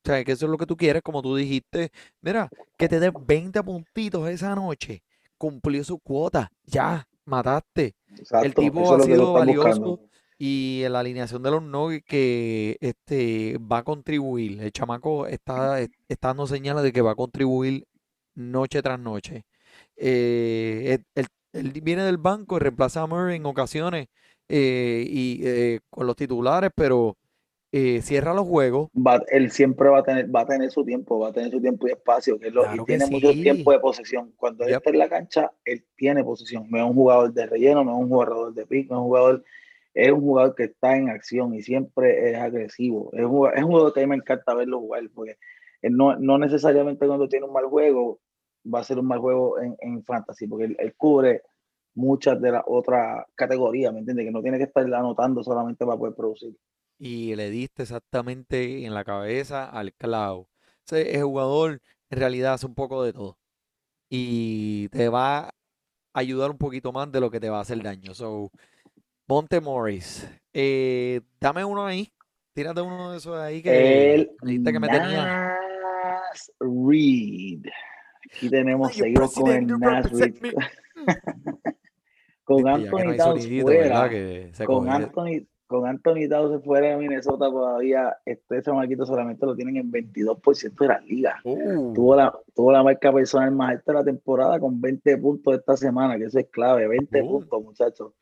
o sea, que eso es lo que tú quieres, como tú dijiste, mira, que te dé 20 puntitos esa noche, cumplió su cuota, ya, mataste. El tipo ha sido valioso buscando. y en la alineación de los Nuggets que este, va a contribuir. El chamaco está, es- está dando señales de que va a contribuir noche tras noche. Eh, él, él- él viene del banco y reemplaza a Murray en ocasiones eh, y eh, con los titulares, pero eh, cierra los juegos. va, él siempre va a tener, va a tener su tiempo, va a tener su tiempo y espacio, que es lo, Claro y que tiene mucho tiempo de posesión. Cuando él está en la cancha, él tiene posesión. No es un jugador de relleno, no es un jugador de pick, no es un jugador, es un jugador que está en acción y siempre es agresivo. Es un, jugador- es un jugador que a mí me encanta verlo jugar, porque él no, no necesariamente cuando tiene un mal juego va a ser un mal juego en, en fantasy, porque él, él cubre muchas de las otras categorías, ¿me entiendes? Que no tiene que estar anotando solamente para poder producir. y le diste exactamente en la cabeza al clavo. Ese jugador en realidad hace un poco de todo y te va a ayudar un poquito más de lo que te va a hacer daño. So, Monte Morris, eh, dame uno ahí, tírate uno de esos ahí que El que me tenía. Nas Reed. Aquí tenemos, seguimos con el Nas Reed. con Anthony Towns fuera. Con. Anthony, con Anthony Towns fuera de Minnesota todavía, este chamaquito solamente lo tienen en 22% de la liga. Uh, Tuvo la, tuvo la marca personal más alta de la temporada con 20 puntos esta semana, que eso es clave, 20 Uh. puntos, muchachos.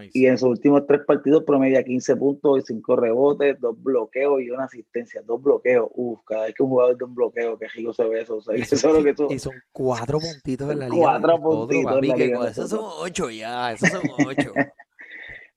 Nice. Y en sus últimos tres partidos promedia 15 puntos y 5 rebotes, dos bloqueos y una asistencia. Dos bloqueos. Uf, cada vez que un jugador de un bloqueo, que rico se ve eso. O sea, Y eso son, es lo que tú. y son cuatro puntitos en la liga. de cuatro puntitos papi, la liga de esos son ocho ya, esos son ocho.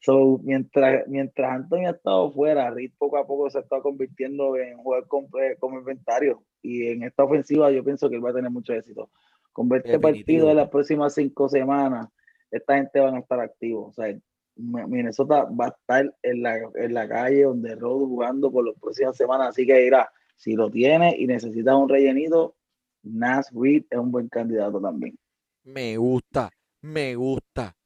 So, mientras, mientras Anthony ha estado fuera, Reed poco a poco se está convirtiendo en jugador como inventario. Y en esta ofensiva yo pienso que él va a tener mucho éxito. Con 20 Definitivo. partidos en las próximas cinco semanas, esta gente van a estar activos. O sea, Minnesota va a estar en la, en la calle donde Rodo jugando por las próximas semanas. Así que dirá, si lo tiene y necesita un rellenito, Nas Reed es un buen candidato también. Me gusta, me gusta.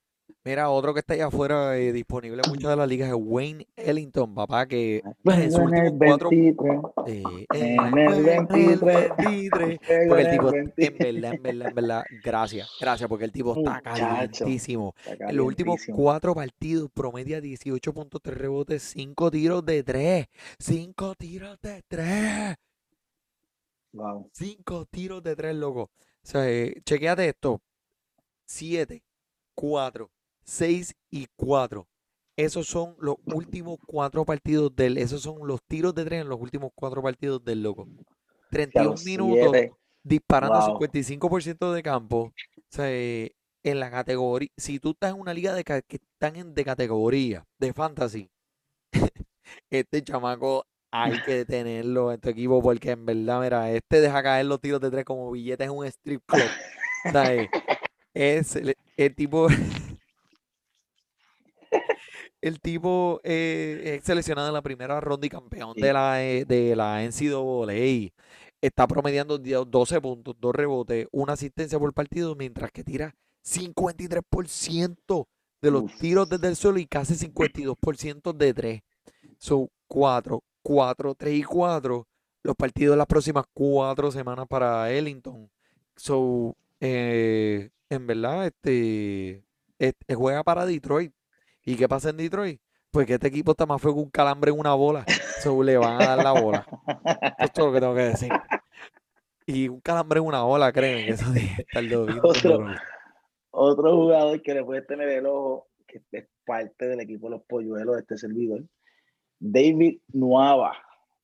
Mira, otro que está allá afuera eh, disponible en muchas de las ligas es Wayne Ellington, papá, que en sus En el últimos cuatro 23, eh, en eh, el en el 23, 23. en Porque el tipo, 23. en verdad, en verdad, en verdad, gracias, gracias, porque el tipo está. Está En los últimos cuatro partidos promedia 18.3 rebotes, 5 tiros de 3, 5 tiros de 3. Wow. Cinco tiros de tres, loco. O sea, eh, chequéate esto. Siete, cuatro, seis y cuatro. Esos son los últimos cuatro partidos del. Esos son los tiros de tres en los últimos cuatro partidos del loco. 31 los minutos siete. disparando Wow. 55% de campo. O sea, eh, en la categoría. Si tú estás en una liga de que están en, de categoría, de fantasy, este chamaco hay que tenerlo en tu equipo porque en verdad, mira, este deja caer los tiros de tres como billetes en un strip club. O sea, eh, es el, el tipo. El tipo eh, es seleccionado en la primera ronda y campeón Sí. de la, eh, de la NCAA. Está promediando dio- 12 puntos, 2 rebotes, una asistencia por partido, mientras que tira 53% de los Uf. tiros desde el suelo y casi 52% de 3. Son 4, 4, 3 y 4 los partidos de las próximas 4 semanas para Ellington. So, eh, en verdad, este, este, juega para Detroit. ¿Y qué pasa en Detroit? Pues que este equipo está más feo que un calambre en una bola. So, le van a dar la bola. Eso es todo lo que tengo que decir. Y un calambre en una bola, créeme eso bien Otro. Otro jugador que le puede tener el ojo, que es parte del equipo de los polluelos de este servidor, David Nuava,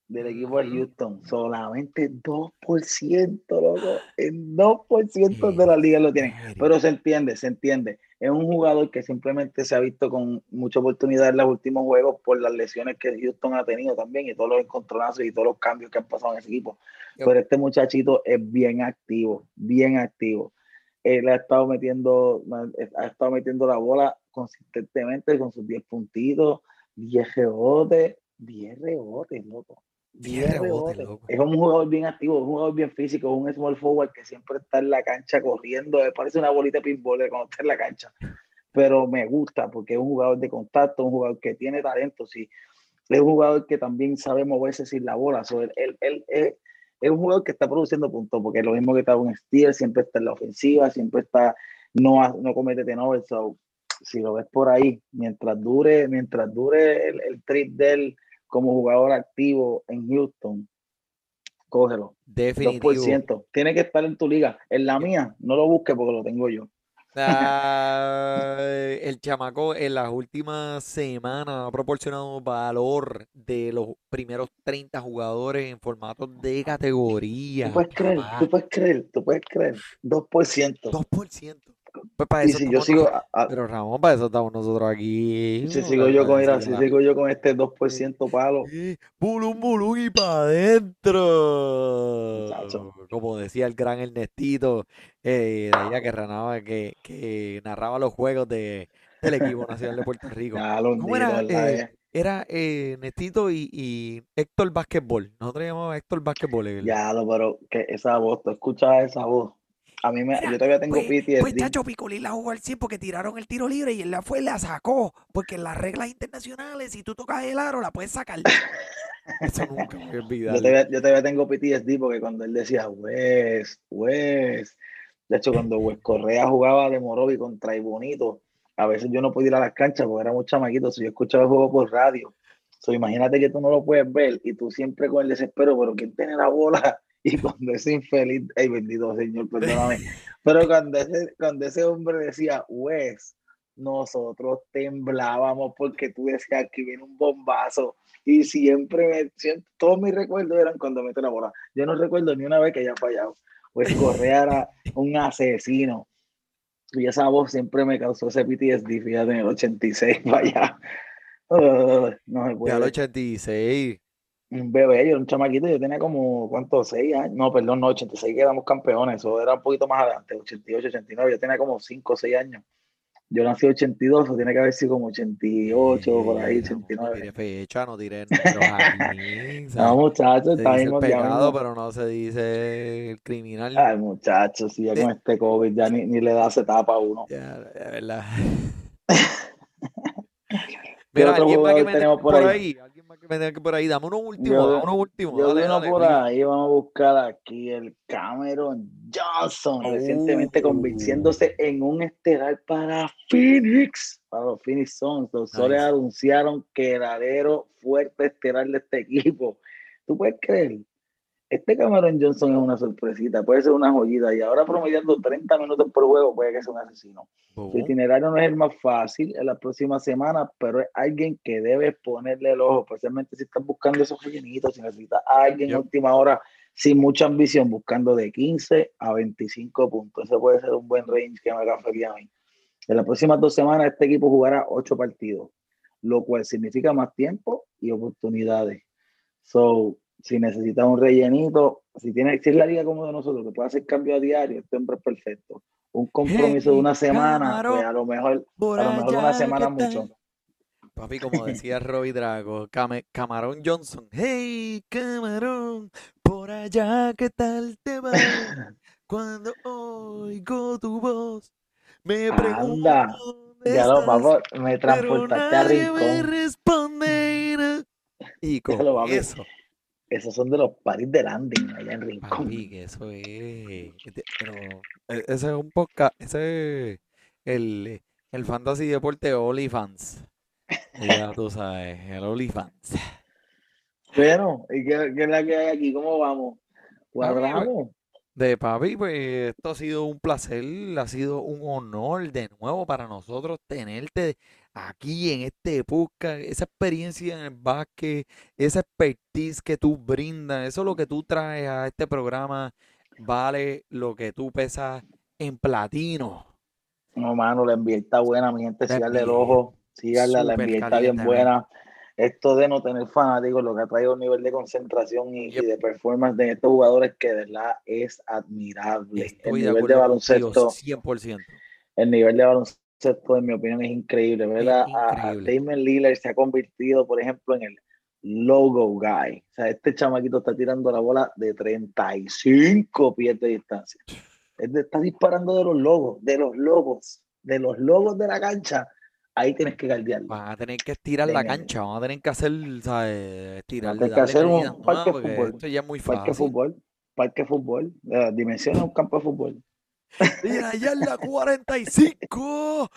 del equipo de. Houston. Solamente 2%, loco. El 2% de la liga lo tienen. Pero se entiende, se entiende. Es un jugador que simplemente se ha visto con mucha oportunidad en los últimos juegos por las lesiones que Houston ha tenido también y todos los encontronazos y todos los cambios que han pasado en ese equipo. Pero este muchachito es bien activo, bien activo. Él ha estado metiendo, ha estado metiendo la bola consistentemente con sus 10 puntitos, 10 rebotes, 10 rebotes, loco. 10 rebotes. Es un jugador bien activo, un jugador bien físico, un small forward que siempre está en la cancha corriendo, me parece una bolita de pinball cuando está en la cancha. Pero me gusta porque es un jugador de contacto, un jugador que tiene talento, sí. Es un jugador que también sabe moverse sin la bola. So, él, él- él es, es un jugador que está produciendo puntos, porque es lo mismo que está un Steele, siempre está en la ofensiva, siempre está, no, no comete turnovers. So, si lo ves por ahí, mientras dure, mientras dure el, el trip de él como jugador activo en Houston, cógelo. Definitivo. 2%. Tiene que estar en tu liga. En la mía, no lo busques porque lo tengo yo. Ah, el chamaco en las últimas semanas ha proporcionado valor de los primeros 30 jugadores en formatos de Tú categoría. puedes creer, tú puedes creer, tú puedes creer. 2%. 2%. Pues para Y eso si yo estamos sigo, nosotros. a- a- Pero Ramón, para eso estamos nosotros aquí. si sigo yo con, mira, si sigo yo con este 2% palo, Eh, bulum, bulum y para adentro. Muchacho. Como decía el gran Ernestito, eh, de allá que, narraba, que, que narraba los juegos de, del equipo nacional de Puerto Rico. ya ¿Cómo era? ¿verdad? Eh, era eh, Ernestito y, y Héctor Básquetbol. Nosotros llamamos Héctor Básquetbol. el- Ya pero que esa voz, tú escuchas esa voz. A mí me, Mira, yo todavía tengo Pues, PTSD. pues Chacho Picolín la jugó al 100 porque tiraron el tiro libre y él la fue y la sacó. Porque en las reglas internacionales, si tú tocas el aro, la puedes sacar. Eso nunca Yo todavía, yo todavía tengo PTSD porque cuando él decía West, West, de hecho cuando West Correa jugaba de Morovi contra Ibonito, a veces yo no podía ir a las canchas porque era muy chamaquito, si yo escuchaba el juego por radio. So, imagínate que tú no lo puedes ver y tú siempre con el desespero, pero ¿quién tiene la bola? Y cuando ese infeliz, ay bendito Señor, perdóname, pero cuando ese, cuando ese hombre decía West, nosotros temblábamos porque tú decías que viene un bombazo y siempre, me, siempre todos mis recuerdos eran cuando mete la bola. Yo no recuerdo ni una vez que haya fallado. Pues Correa era un asesino. Y esa voz siempre me causó ese PTSD, fíjate, en el 86 para allá. Ah, no Ya puede. al 86. Un bebé, yo era un chamaquito, yo tenía como, ¿cuántos? Seis años. No, perdón, no, 86 quedamos campeones, eso era un poquito más adelante, 88, 89, yo tenía como 5 o 6 años. Yo nací 82, o tiene que haber sido como 88, por ahí, Eh, Ramón, No 89. tire fecha, no tire números. No, muchachos, está ya pecado, pero no se dice el criminal. Ay, muchachos, si ya De- con este COVID ya ni, ni le da se tapa a uno. Ya, de verdad. ¿Qué Mira, alguien más que me por por ahí? ahí. Que me tenga que por ahí. Dame uno último, Yo, dame uno último. yo Dale, por ahí, vamos a buscar aquí el Cameron Johnson, recientemente convirtiéndose en un estelar para Phoenix, para los Phoenix Suns. Los Soles anunciaron que el alero fuerte estelar de este equipo. ¿Tú puedes creer? Este Cameron Johnson es una sorpresita, puede ser una joyita y ahora promediando 30 minutos por juego puede que sea un asesino. Su Bobo. itinerario no es el más fácil en la próxima semana, pero es alguien que debes ponerle el ojo, especialmente si estás buscando esos rellenitos, si necesitas a alguien en Yep. última hora sin mucha ambición, buscando de 15 a 25 puntos. Ese puede ser un buen range que me haga feliz a mí. En las próximas dos semanas este equipo jugará ocho partidos, lo cual significa más tiempo y oportunidades. So, si necesitas un rellenito, si, tienes, si es la liga como de nosotros, que puede hacer cambio a diario, este hombre es perfecto. Un compromiso de una semana, pues a lo mejor, a lo mejor una semana mucho. Papi, como decía Robbie Drago, Came- Camarón Johnson. Hey, Camarón, por allá, ¿qué tal te va? Cuando oigo tu voz, me Anda, pregunto dónde Ya lo, estás, papá, me pero transportaste a nadie me Rincón. responde. Y Ya con lo, eso, Esos son de los paris de landing allá en Rincón. papi, que eso es. Pero e- ese es un podcast, ese es el, el Fantasy Deporte OnlyFans. Ya tú sabes, el OnlyFans. Bueno, ¿y qué, qué es la que hay aquí? ¿Cómo vamos? pues, ¿Cuadramos? De papi, pues esto ha sido un placer, ha sido un honor de nuevo para nosotros tenerte aquí en este podcast, esa experiencia en el básquet, esa expertise que tú brindas, eso es lo que tú traes a este programa, vale lo que tú pesas en platino. No, mano, la NBA está buena, mi gente, síganle el ojo, síganla, la NBA está bien buena. Esto de no tener fanáticos, lo que ha traído un nivel de concentración y, de performance de estos jugadores que de verdad es admirable. El Estoy de nivel de contigo baloncesto, 100%. el nivel de baloncesto, en mi opinión, es increíble. ¿verdad? Es A, a increíble. Damian Lillard se ha convertido, por ejemplo, en el logo guy. O sea, este chamaquito está tirando la bola de 35 pies de distancia. Está disparando de los logos, de los logos, de los logos de la cancha. Ahí tienes que guardiarlo. Van a tener que estirar la cancha, van a tener que hacer, ¿sabes? Estirar, tener que hacer un parque de fútbol, esto ya es muy Parque de fácil. fútbol, parque de fútbol, de un campo de fútbol. Mira, allá en la 45.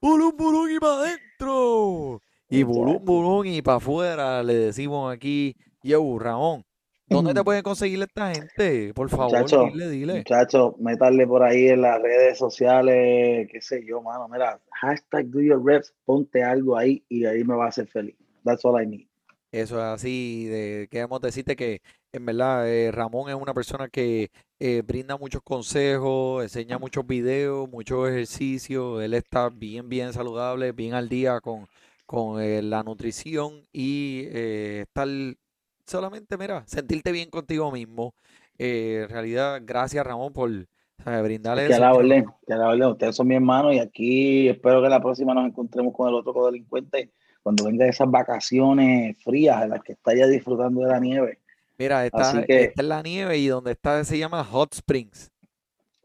Bulum, bulum y para adentro. Y bulum, bulum y para afuera le decimos aquí, yo, Ramón, ¿Dónde te puede conseguir esta gente? Por favor, Muchacho, dile, dile. Muchachos, métanle por ahí en las redes sociales, qué sé yo, mano. Mira, hashtag do your reps, ponte algo ahí y ahí me va a hacer feliz. That's all I need. Eso es así, de, queremos decirte que en verdad eh, Ramón es una persona que eh, brinda muchos consejos, enseña muchos videos, muchos ejercicios, él está bien, bien saludable, bien al día con, con eh, la nutrición y eh, estar solamente, mira, sentirte bien contigo mismo. Eh, en realidad, gracias Ramón por ¿sabes? brindarle Que eso. la orden, que la orden. Ustedes son mi hermano y aquí espero que la próxima nos encontremos con el otro codelincuente cuando venga esas vacaciones frías en las que está ya disfrutando de la nieve. Mira, está, Así que- está en la nieve y donde está se llama Hot Springs.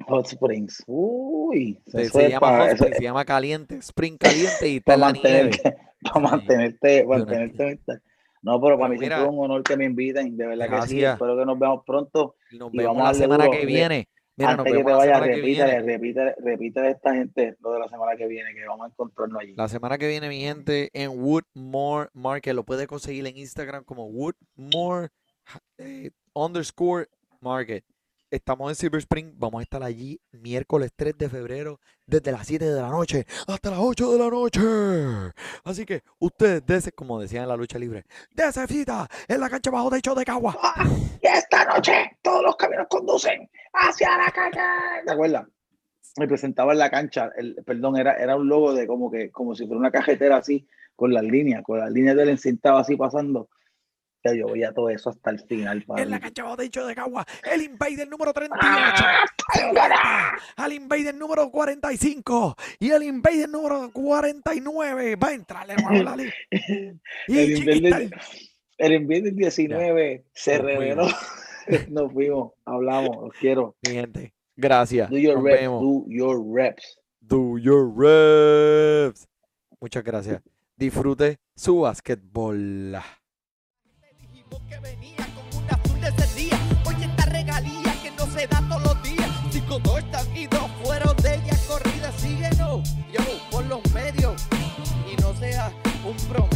Hot Springs. Uy, Se, es llama Hot Springs, es se llama caliente, Spring caliente y está en la nieve. mantenerte, para Sí. mantenerte, no mantenerte. No, pero para Pero mí siempre es un honor que me inviten, de verdad que sí. Espero que nos veamos pronto. Nos Y vemos la semana duro. que viene. Mira, nos Antes que te que repítale, repítale, repítale a esta gente lo de la semana que viene, que vamos a encontrarnos allí. La semana que viene, mi gente, en Woodmore Market. Lo puede conseguir en Instagram como Woodmore eh, underscore Market. Estamos en Silver Spring. Vamos a estar allí miércoles 3 de febrero, desde las 7 de la noche hasta las 8 de la noche. Así que ustedes, dese, como decían en la lucha libre, dese cita en la cancha bajo techo de Cagua. ¡Ah! Y esta noche todos los caminos conducen hacia la calle. ¿Te acuerdas? Me presentaba en la cancha, perdón, era, era un logo de como que, como si fuera una cajetera así, con las líneas, con las líneas del encintado así pasando. Ya yo veía todo eso hasta el final, En la cancha bajo techo de Cagua, el Invader número 38. ¡Ah! Al Invader número 45 y el Invader número 49 va a entrar hermano Lali. Y El Chiquistal, el invierno 19 se nos reveló. Nos fuimos, hablamos, los quiero. Mi gente, gracias. Do your Nos reps, vemos. do your reps. Do your reps. Muchas gracias. Disfrute su basquetbol. Dijimos que venía con una azul de ese día. Oye, esta regalía que no se da todos los días. Cinco touchdowns y dos fueron de ella corrida. Síguenos, yo, por los medios. Y no sea un. Pas-